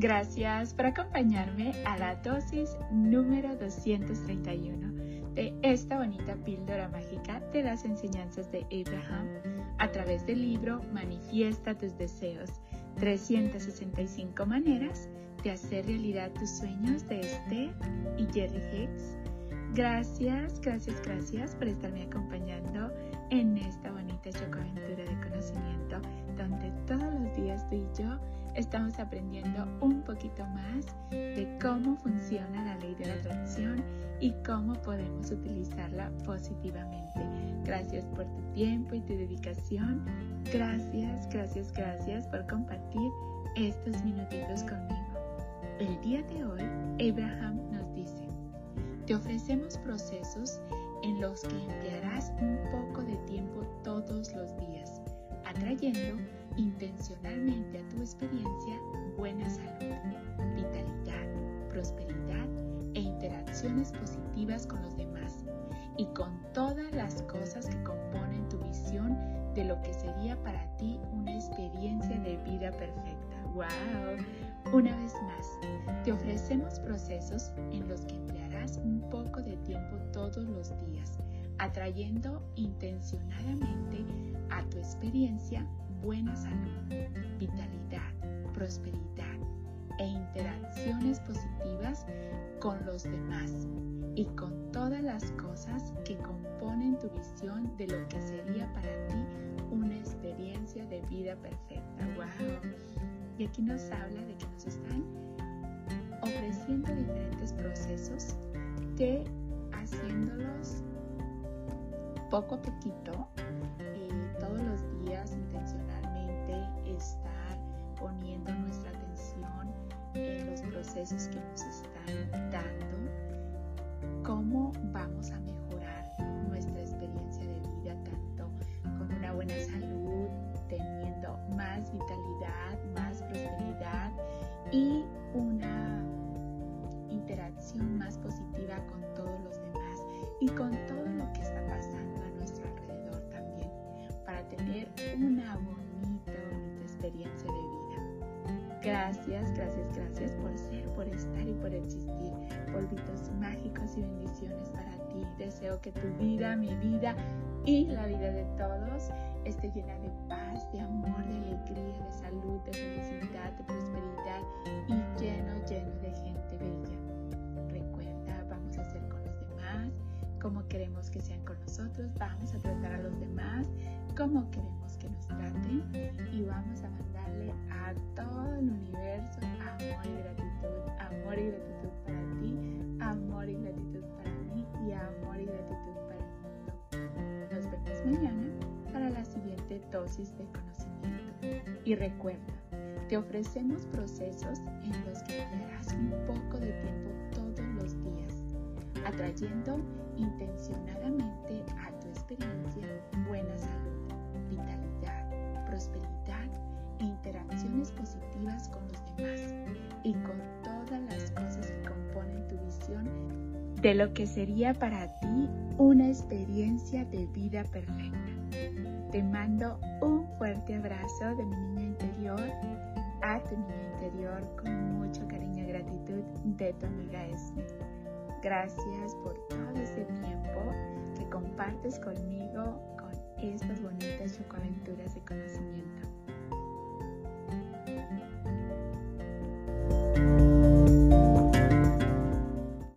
Gracias por acompañarme a la dosis número 231 de esta bonita píldora mágica de las enseñanzas de Abraham a través del libro Manifiesta tus deseos, 365 maneras de hacer realidad tus sueños de Esther y Jerry Hicks. Gracias, gracias, gracias por estarme acompañando en esta bonita chocoaventura de conocimiento donde todos los días tú y yo estamos aprendiendo un poquito más de cómo funciona la ley de la atracción y cómo podemos utilizarla positivamente. Gracias por tu tiempo y tu dedicación. Gracias, gracias, gracias por compartir estos minutitos conmigo. El día de hoy, Abraham nos dice, te ofrecemos procesos en los que emplearás un poco de tiempo todos los días, atrayendo intencionalmente a tu experiencia buena salud, vitalidad, prosperidad e interacciones positivas con los demás y con todas las cosas que componen tu visión de lo que sería para ti una experiencia de vida perfecta. ¡Wow! Una vez más, te ofrecemos procesos en los que emplearás un poco de tiempo todos los días, atrayendo intencionadamente a tu experiencia buena salud, vitalidad, prosperidad e interacciones positivas con los demás y con todas las cosas que componen tu visión de lo que sería para ti una experiencia de vida perfecta. ¡Wow! Y aquí nos habla de que nos están ofreciendo diferentes procesos que haciéndolos poco a poquito, eh, todos los días intencionalmente estar poniendo nuestra atención en los procesos que nos están dando, cómo vamos a mejorar nuestra experiencia de vida tanto con una buena salud, teniendo más vitalidad, más prosperidad y una bonita, bonita experiencia de vida. Gracias, gracias, gracias por ser, por estar y por existir. Polvitos mágicos y bendiciones para ti. Deseo que tu vida, mi vida y la vida de todos esté llena de paz, de amor, de alegría, de salud, de felicidad, de prosperidad y lleno, lleno de gente bella. Recuerda, vamos a hacer con los demás como queremos que sean con nosotros, vamos a tratar a los demás como queremos y vamos a mandarle a todo el universo amor y gratitud, amor y gratitud para ti, amor y gratitud para mí y amor y gratitud para el mundo. Nos vemos mañana para la siguiente dosis de conocimiento. Y recuerda, te ofrecemos procesos en los que emplearás un poco de tiempo todos los días, atrayendo intencionadamente a tu experiencia buena salud, de lo que sería para ti una experiencia de vida perfecta. Te mando un fuerte abrazo de mi niña interior a tu niña interior con mucho cariño y gratitud de tu amiga Esme. Gracias por todo ese tiempo que compartes conmigo con estas bonitas chocoaventuras de conocimiento.